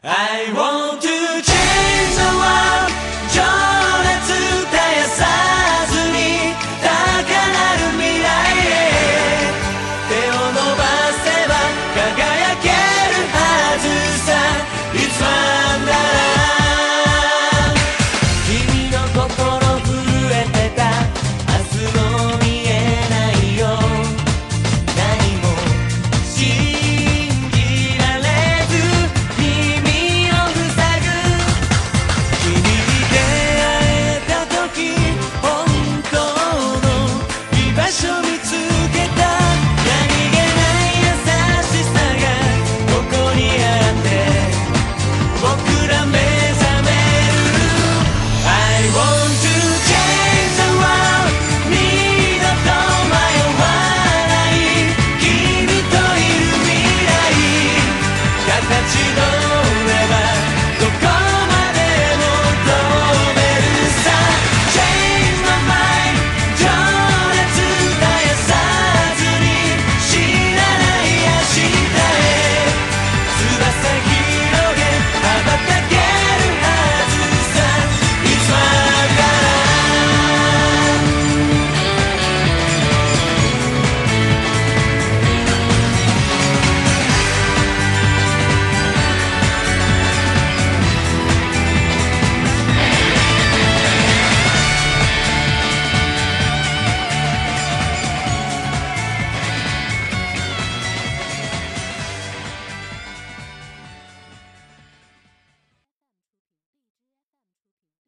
I want to that she knows.